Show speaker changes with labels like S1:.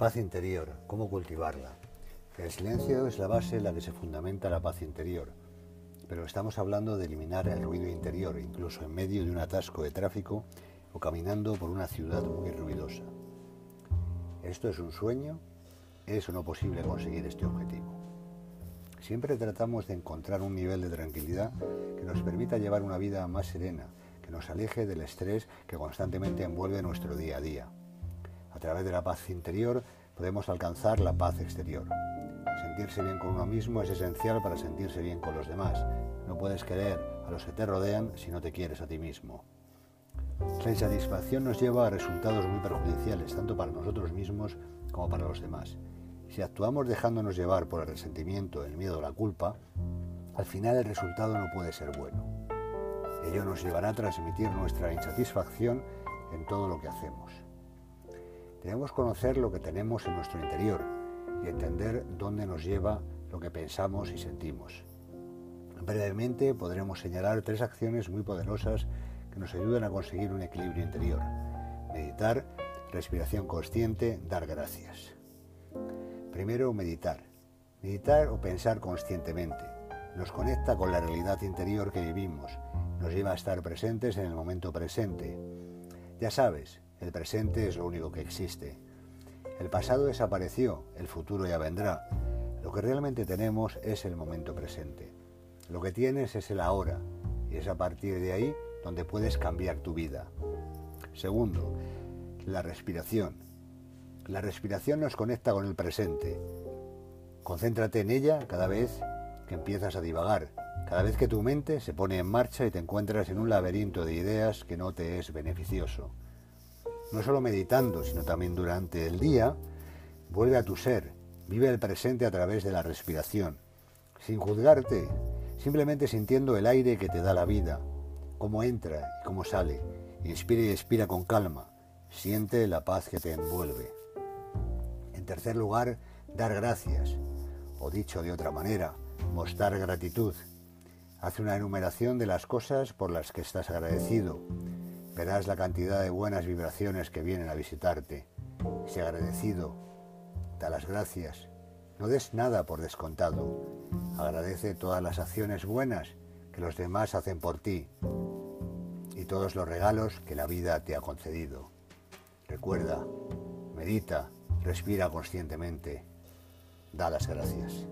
S1: Paz interior, ¿cómo cultivarla? El silencio es la base en la que se fundamenta la paz interior, pero estamos hablando de eliminar el ruido interior, incluso en medio de un atasco de tráfico o caminando por una ciudad muy ruidosa. ¿Esto es un sueño? ¿Es o no posible conseguir este objetivo? Siempre tratamos de encontrar un nivel de tranquilidad que nos permita llevar una vida más serena, que nos aleje del estrés que constantemente envuelve nuestro día a día. A través de la paz interior podemos alcanzar la paz exterior. Sentirse bien con uno mismo es esencial para sentirse bien con los demás. No puedes querer a los que te rodean si no te quieres a ti mismo. La insatisfacción nos lleva a resultados muy perjudiciales, tanto para nosotros mismos como para los demás. Si actuamos dejándonos llevar por el resentimiento, el miedo o la culpa, al final el resultado no puede ser bueno. Ello nos llevará a transmitir nuestra insatisfacción en todo lo que hacemos. Debemos conocer lo que tenemos en nuestro interior y entender dónde nos lleva lo que pensamos y sentimos. Brevemente podremos señalar tres acciones muy poderosas que nos ayudan a conseguir un equilibrio interior. Meditar, respiración consciente, dar gracias. Primero, meditar. Meditar o pensar conscientemente. Nos conecta con la realidad interior que vivimos. Nos lleva a estar presentes en el momento presente. Ya sabes, el presente es lo único que existe. El pasado desapareció, el futuro ya vendrá. Lo que realmente tenemos es el momento presente. Lo que tienes es el ahora y es a partir de ahí donde puedes cambiar tu vida. Segundo, la respiración. La respiración nos conecta con el presente. Concéntrate en ella cada vez que empiezas a divagar, cada vez que tu mente se pone en marcha y te encuentras en un laberinto de ideas que no te es beneficioso no solo meditando, sino también durante el día, vuelve a tu ser, vive el presente a través de la respiración, sin juzgarte, simplemente sintiendo el aire que te da la vida, cómo entra y cómo sale. Inspira y expira con calma, siente la paz que te envuelve. En tercer lugar, dar gracias, o dicho de otra manera, mostrar gratitud. Haz una enumeración de las cosas por las que estás agradecido Verás la cantidad de buenas vibraciones que vienen a visitarte. Sé agradecido. Da las gracias. No des nada por descontado. Agradece todas las acciones buenas que los demás hacen por ti y todos los regalos que la vida te ha concedido. Recuerda, medita, respira conscientemente. Da las gracias.